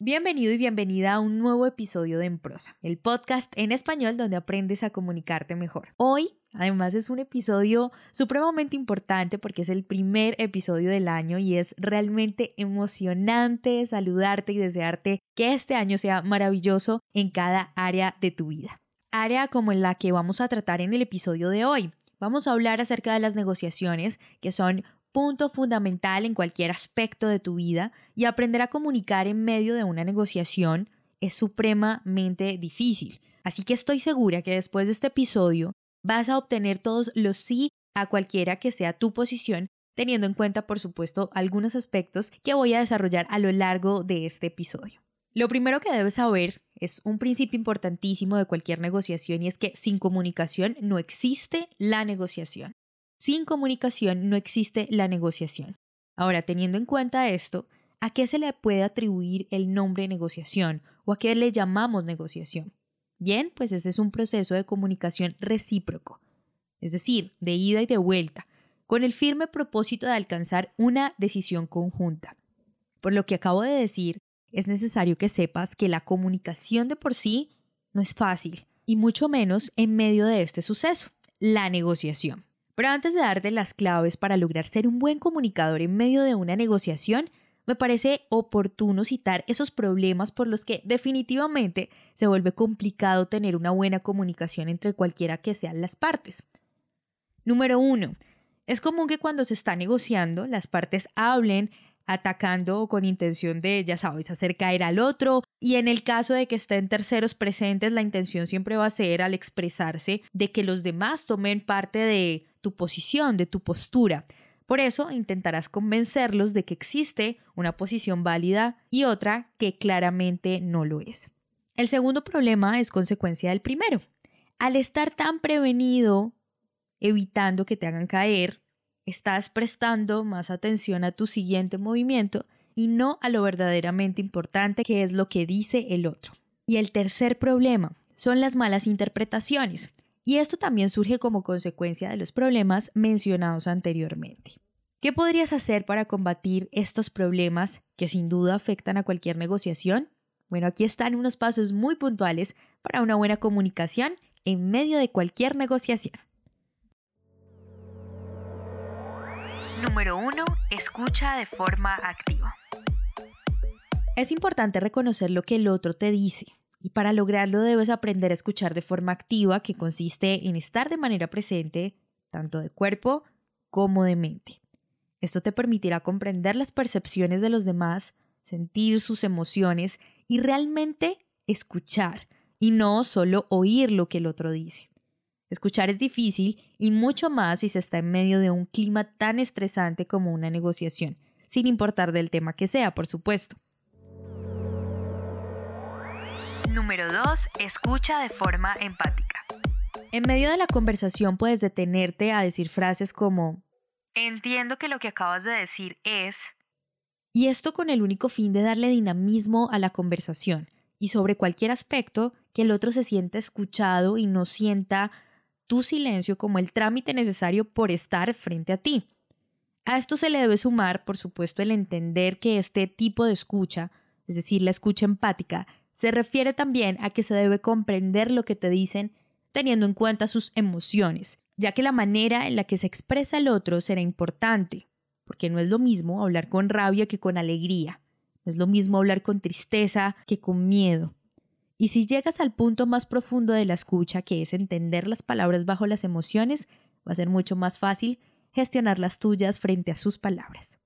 Bienvenido y bienvenida a un nuevo episodio de En Prosa, el podcast en español donde aprendes a comunicarte mejor. Hoy Además es un episodio supremamente importante porque es el primer episodio del año y es realmente emocionante saludarte y desearte que este año sea maravilloso en cada área de tu vida. Área como en la que vamos a tratar en el episodio de hoy. Vamos a hablar acerca de las negociaciones que son punto fundamental en cualquier aspecto de tu vida y aprender a comunicar en medio de una negociación es supremamente difícil. Así que estoy segura que después de este episodio vas a obtener todos los sí a cualquiera que sea tu posición, teniendo en cuenta, por supuesto, algunos aspectos que voy a desarrollar a lo largo de este episodio. Lo primero que debes saber es un principio importantísimo de cualquier negociación y es que sin comunicación no existe la negociación. Sin comunicación no existe la negociación. Ahora, teniendo en cuenta esto, ¿a qué se le puede atribuir el nombre negociación o a qué le llamamos negociación? Bien, pues ese es un proceso de comunicación recíproco, es decir, de ida y de vuelta, con el firme propósito de alcanzar una decisión conjunta. Por lo que acabo de decir, es necesario que sepas que la comunicación de por sí no es fácil, y mucho menos en medio de este suceso, la negociación. Pero antes de darte las claves para lograr ser un buen comunicador en medio de una negociación, me parece oportuno citar esos problemas por los que definitivamente se vuelve complicado tener una buena comunicación entre cualquiera que sean las partes. Número uno, es común que cuando se está negociando las partes hablen atacando o con intención de, ya sabes, hacer caer al otro, y en el caso de que estén terceros presentes, la intención siempre va a ser al expresarse de que los demás tomen parte de tu posición, de tu postura. Por eso intentarás convencerlos de que existe una posición válida y otra que claramente no lo es. El segundo problema es consecuencia del primero. Al estar tan prevenido, evitando que te hagan caer, estás prestando más atención a tu siguiente movimiento y no a lo verdaderamente importante que es lo que dice el otro. Y el tercer problema son las malas interpretaciones. Y esto también surge como consecuencia de los problemas mencionados anteriormente. ¿Qué podrías hacer para combatir estos problemas que sin duda afectan a cualquier negociación? Bueno, aquí están unos pasos muy puntuales para una buena comunicación en medio de cualquier negociación. Número 1. Escucha de forma activa. Es importante reconocer lo que el otro te dice. Y para lograrlo debes aprender a escuchar de forma activa, que consiste en estar de manera presente, tanto de cuerpo como de mente. Esto te permitirá comprender las percepciones de los demás, sentir sus emociones y realmente escuchar, y no solo oír lo que el otro dice. Escuchar es difícil y mucho más si se está en medio de un clima tan estresante como una negociación, sin importar del tema que sea, por supuesto. Número 2. Escucha de forma empática. En medio de la conversación puedes detenerte a decir frases como Entiendo que lo que acabas de decir es... Y esto con el único fin de darle dinamismo a la conversación y sobre cualquier aspecto que el otro se sienta escuchado y no sienta tu silencio como el trámite necesario por estar frente a ti. A esto se le debe sumar, por supuesto, el entender que este tipo de escucha, es decir, la escucha empática, se refiere también a que se debe comprender lo que te dicen teniendo en cuenta sus emociones, ya que la manera en la que se expresa el otro será importante, porque no es lo mismo hablar con rabia que con alegría, no es lo mismo hablar con tristeza que con miedo. Y si llegas al punto más profundo de la escucha, que es entender las palabras bajo las emociones, va a ser mucho más fácil gestionar las tuyas frente a sus palabras.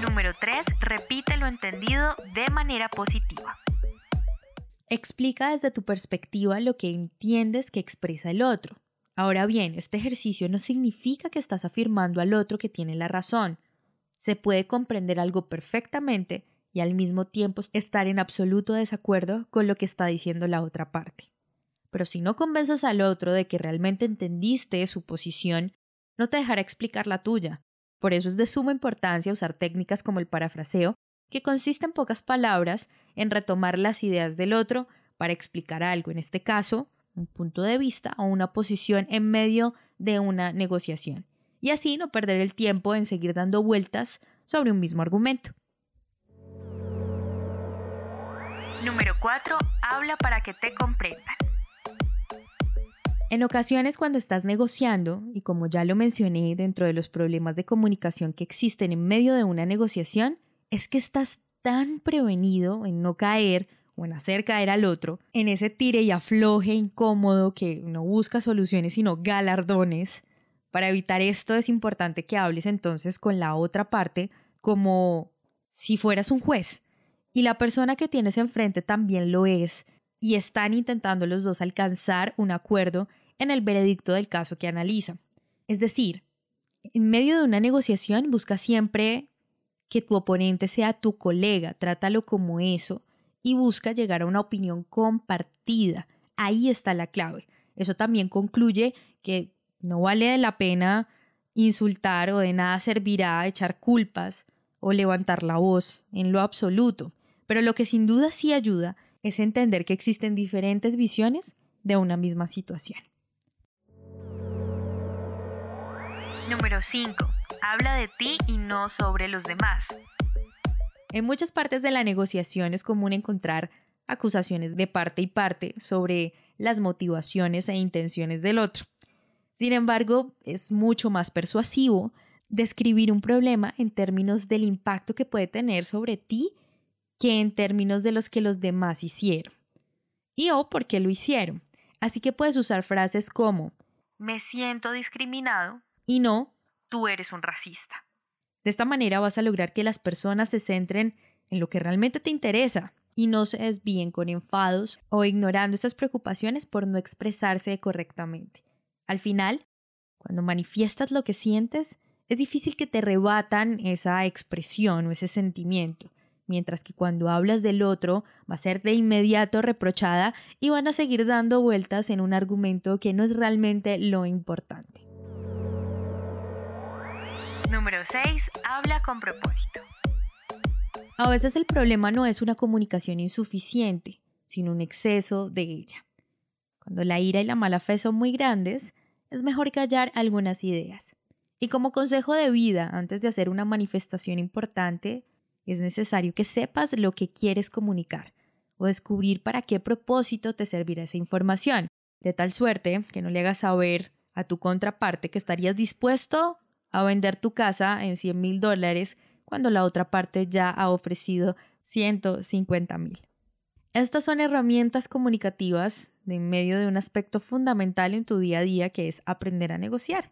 Número 3. Repite lo entendido de manera positiva. Explica desde tu perspectiva lo que entiendes que expresa el otro. Ahora bien, este ejercicio no significa que estás afirmando al otro que tiene la razón. se puede comprender algo perfectamente y al mismo tiempo estar en absoluto desacuerdo con lo que está diciendo la otra parte. Pero si no convences al otro de que realmente entendiste su posición, no te dejará explicar la tuya. Por eso es de suma importancia usar técnicas como el parafraseo, que consiste en pocas palabras en retomar las ideas del otro para explicar algo, en este caso, un punto de vista o una posición en medio de una negociación, y así no perder el tiempo en seguir dando vueltas sobre un mismo argumento. Número 4. Habla para que te comprendan. En ocasiones cuando estás negociando, y como ya lo mencioné dentro de los problemas de comunicación que existen en medio de una negociación, es que estás tan prevenido en no caer o en hacer caer al otro, en ese tire y afloje incómodo que no busca soluciones sino galardones. Para evitar esto es importante que hables entonces con la otra parte como si fueras un juez y la persona que tienes enfrente también lo es y están intentando los dos alcanzar un acuerdo en el veredicto del caso que analiza. Es decir, en medio de una negociación busca siempre que tu oponente sea tu colega, trátalo como eso y busca llegar a una opinión compartida. Ahí está la clave. Eso también concluye que no vale la pena insultar o de nada servirá echar culpas o levantar la voz en lo absoluto. Pero lo que sin duda sí ayuda es entender que existen diferentes visiones de una misma situación. Número 5. Habla de ti y no sobre los demás. En muchas partes de la negociación es común encontrar acusaciones de parte y parte sobre las motivaciones e intenciones del otro. Sin embargo, es mucho más persuasivo describir un problema en términos del impacto que puede tener sobre ti que en términos de los que los demás hicieron. Y o por qué lo hicieron. Así que puedes usar frases como me siento discriminado y no tú eres un racista. De esta manera vas a lograr que las personas se centren en lo que realmente te interesa y no se desvíen con enfados o ignorando esas preocupaciones por no expresarse correctamente. Al final, cuando manifiestas lo que sientes, es difícil que te rebatan esa expresión o ese sentimiento mientras que cuando hablas del otro va a ser de inmediato reprochada y van a seguir dando vueltas en un argumento que no es realmente lo importante. Número 6. Habla con propósito. A veces el problema no es una comunicación insuficiente, sino un exceso de ella. Cuando la ira y la mala fe son muy grandes, es mejor callar algunas ideas. Y como consejo de vida, antes de hacer una manifestación importante, es necesario que sepas lo que quieres comunicar o descubrir para qué propósito te servirá esa información, de tal suerte que no le hagas saber a tu contraparte que estarías dispuesto a vender tu casa en 100 mil dólares cuando la otra parte ya ha ofrecido 150 mil. Estas son herramientas comunicativas de en medio de un aspecto fundamental en tu día a día que es aprender a negociar.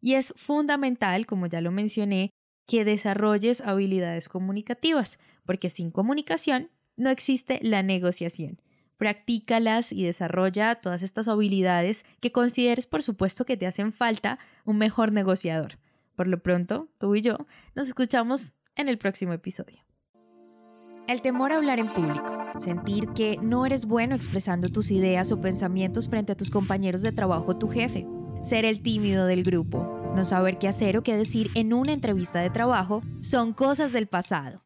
Y es fundamental, como ya lo mencioné, que desarrolles habilidades comunicativas, porque sin comunicación no existe la negociación. Practícalas y desarrolla todas estas habilidades que consideres, por supuesto, que te hacen falta un mejor negociador. Por lo pronto, tú y yo nos escuchamos en el próximo episodio. El temor a hablar en público, sentir que no eres bueno expresando tus ideas o pensamientos frente a tus compañeros de trabajo o tu jefe, ser el tímido del grupo, no saber qué hacer o qué decir en una entrevista de trabajo son cosas del pasado.